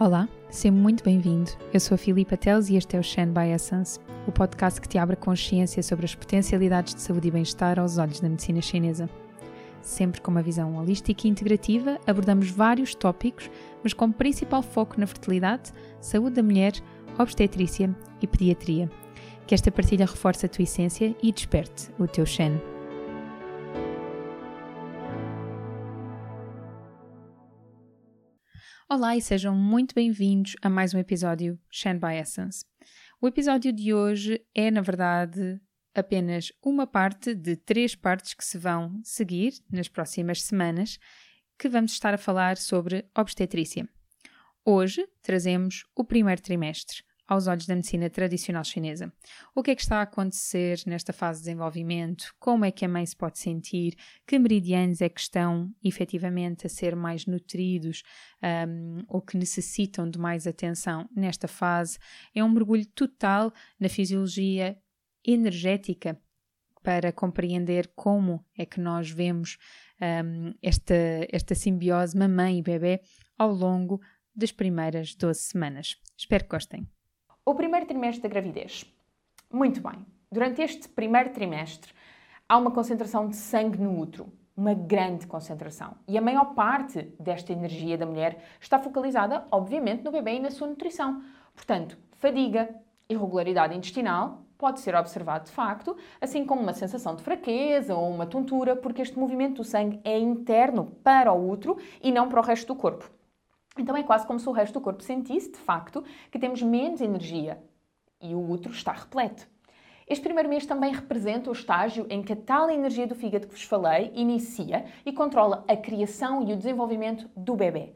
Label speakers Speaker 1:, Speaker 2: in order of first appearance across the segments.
Speaker 1: Olá, seja muito bem-vindo. Eu sou a Filipa Teles e este é o Shen by Essence, o podcast que te abre consciência sobre as potencialidades de saúde e bem-estar aos olhos da medicina chinesa. Sempre com uma visão holística e integrativa, abordamos vários tópicos, mas com principal foco na fertilidade, saúde da mulher, obstetrícia e pediatria. Que esta partilha reforce a tua essência e desperte o teu Shen. Olá e sejam muito bem-vindos a mais um episódio Shen by Essence. O episódio de hoje é, na verdade, apenas uma parte de três partes que se vão seguir nas próximas semanas, que vamos estar a falar sobre obstetrícia. Hoje trazemos o primeiro trimestre, aos olhos da medicina tradicional chinesa. O que é que está a acontecer nesta fase de desenvolvimento? Como é que a mãe se pode sentir? Que meridianos é que estão efetivamente a ser mais nutridos um, ou que necessitam de mais atenção nesta fase? É um mergulho total na fisiologia energética para compreender como é que nós vemos um, esta, esta simbiose mamãe e bebê ao longo das primeiras 12 semanas. Espero que gostem.
Speaker 2: O primeiro trimestre da gravidez. Muito bem. Durante este primeiro trimestre há uma concentração de sangue no útero, uma grande concentração. E a maior parte desta energia da mulher está focalizada, obviamente, no bebê e na sua nutrição. Portanto, fadiga, irregularidade intestinal, pode ser observado de facto, assim como uma sensação de fraqueza ou uma tontura, porque este movimento do sangue é interno para o útero e não para o resto do corpo. Então é quase como se o resto do corpo sentisse, de facto, que temos menos energia e o útero está repleto. Este primeiro mês também representa o estágio em que a tal energia do fígado que vos falei inicia e controla a criação e o desenvolvimento do bebê.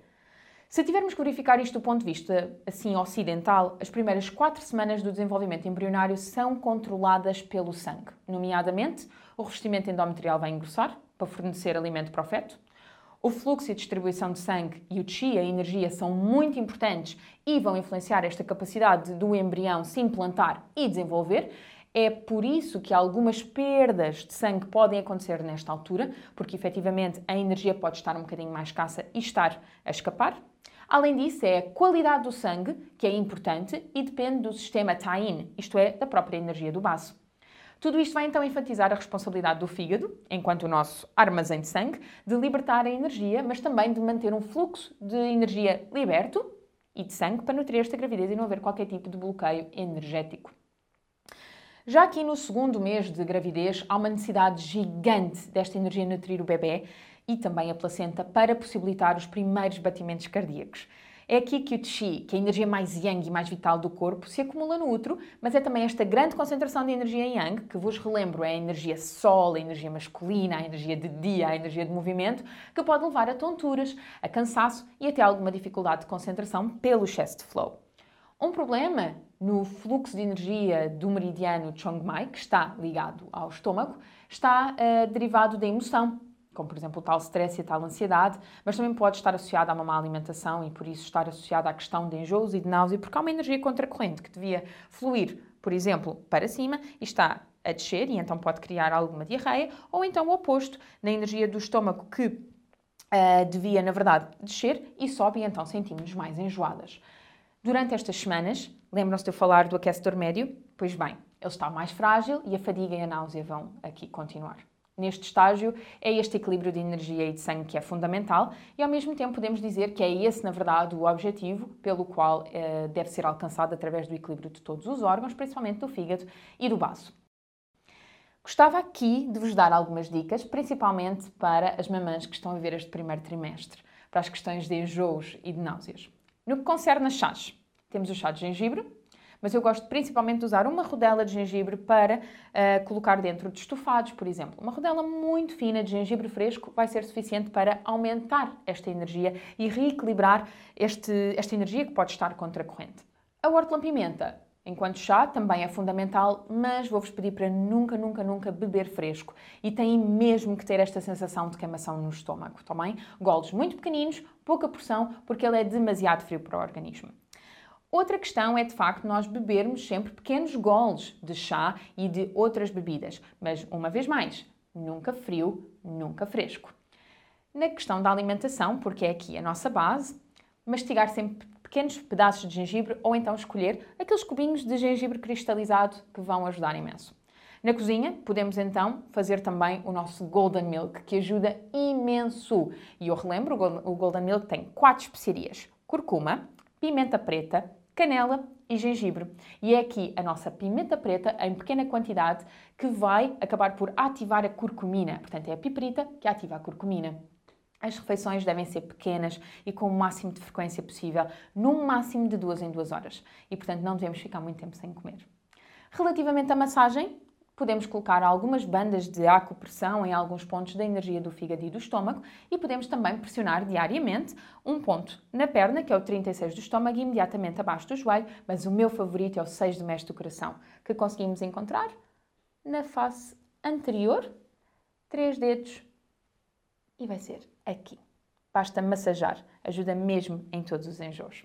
Speaker 2: Se tivermos que verificar isto do ponto de vista assim ocidental, as primeiras quatro semanas do desenvolvimento embrionário são controladas pelo sangue. Nomeadamente, o revestimento endometrial vai engrossar para fornecer alimento para o feto. O fluxo e distribuição de sangue e o chi, a energia, são muito importantes e vão influenciar esta capacidade do embrião se implantar e desenvolver. É por isso que algumas perdas de sangue podem acontecer nesta altura, porque efetivamente a energia pode estar um bocadinho mais escassa e estar a escapar. Além disso, é a qualidade do sangue que é importante e depende do sistema tie-in, isto é, da própria energia do baço. Tudo isto vai então enfatizar a responsabilidade do fígado, enquanto o nosso armazém de sangue, de libertar a energia, mas também de manter um fluxo de energia liberto e de sangue para nutrir esta gravidez e não haver qualquer tipo de bloqueio energético. Já aqui no segundo mês de gravidez, há uma necessidade gigante desta energia nutrir o bebê e também a placenta para possibilitar os primeiros batimentos cardíacos. É aqui que o Qi, que é a energia mais yang e mais vital do corpo, se acumula no útero, mas é também esta grande concentração de energia yang, que vos relembro é a energia sol, a energia masculina, a energia de dia, a energia de movimento, que pode levar a tonturas, a cansaço e até alguma dificuldade de concentração pelo excesso de flow. Um problema no fluxo de energia do meridiano Chongmai, que está ligado ao estômago, está uh, derivado da emoção, como por exemplo o tal stress e a tal ansiedade, mas também pode estar associada a uma má alimentação e por isso estar associada à questão de enjoos e de náusea, porque há uma energia contracorrente que devia fluir, por exemplo, para cima e está a descer e então pode criar alguma diarreia, ou então o oposto, na energia do estômago que uh, devia, na verdade, descer e sobe e então sentimos mais enjoadas. Durante estas semanas, lembram-se de eu falar do aquecedor médio? Pois bem, ele está mais frágil e a fadiga e a náusea vão aqui continuar. Neste estágio, é este equilíbrio de energia e de sangue que é fundamental e, ao mesmo tempo, podemos dizer que é esse, na verdade, o objetivo pelo qual eh, deve ser alcançado através do equilíbrio de todos os órgãos, principalmente do fígado e do baço. Gostava aqui de vos dar algumas dicas, principalmente para as mamães que estão a ver este primeiro trimestre, para as questões de enjoos e de náuseas. No que concerne a chás, temos o chá de gengibre, mas eu gosto principalmente de usar uma rodela de gengibre para uh, colocar dentro de estofados, por exemplo. Uma rodela muito fina de gengibre fresco vai ser suficiente para aumentar esta energia e reequilibrar este, esta energia que pode estar contracorrente. A hortelã-pimenta, enquanto chá, também é fundamental, mas vou-vos pedir para nunca, nunca, nunca beber fresco. E têm mesmo que ter esta sensação de queimação no estômago, também. Golos muito pequeninos, pouca porção, porque ele é demasiado frio para o organismo. Outra questão é de facto nós bebermos sempre pequenos goles de chá e de outras bebidas, mas uma vez mais, nunca frio, nunca fresco. Na questão da alimentação, porque é aqui a nossa base, mastigar sempre pequenos pedaços de gengibre ou então escolher aqueles cubinhos de gengibre cristalizado que vão ajudar imenso. Na cozinha, podemos então fazer também o nosso Golden Milk, que ajuda imenso. E eu relembro, o Golden Milk tem quatro especiarias: curcuma, pimenta preta, canela e gengibre. E é aqui a nossa pimenta preta, em pequena quantidade, que vai acabar por ativar a curcumina. Portanto, é a piperita que ativa a curcumina. As refeições devem ser pequenas e com o máximo de frequência possível, num máximo de duas em duas horas. E, portanto, não devemos ficar muito tempo sem comer. Relativamente à massagem, Podemos colocar algumas bandas de acupressão em alguns pontos da energia do fígado e do estômago e podemos também pressionar diariamente um ponto na perna, que é o 36 do estômago, e imediatamente abaixo do joelho, mas o meu favorito é o 6 do mestre do coração, que conseguimos encontrar na face anterior, três dedos, e vai ser aqui. Basta massajar, ajuda mesmo em todos os enjoos.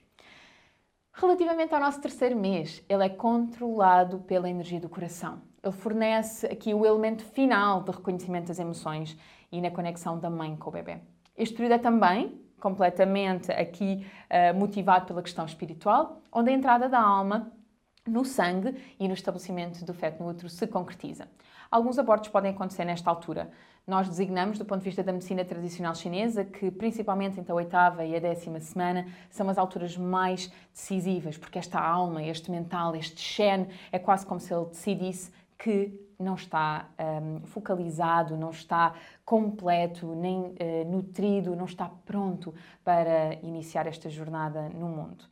Speaker 2: Relativamente ao nosso terceiro mês, ele é controlado pela energia do coração. Ele fornece aqui o elemento final de reconhecimento das emoções e na conexão da mãe com o bebê. Este período é também completamente aqui uh, motivado pela questão espiritual, onde a entrada da alma no sangue e no estabelecimento do feto no útero se concretiza. Alguns abortos podem acontecer nesta altura. Nós designamos, do ponto de vista da medicina tradicional chinesa, que principalmente entre a oitava e a décima semana são as alturas mais decisivas, porque esta alma, este mental, este Shen, é quase como se ele decidisse que não está um, focalizado, não está completo, nem uh, nutrido, não está pronto para iniciar esta jornada no mundo.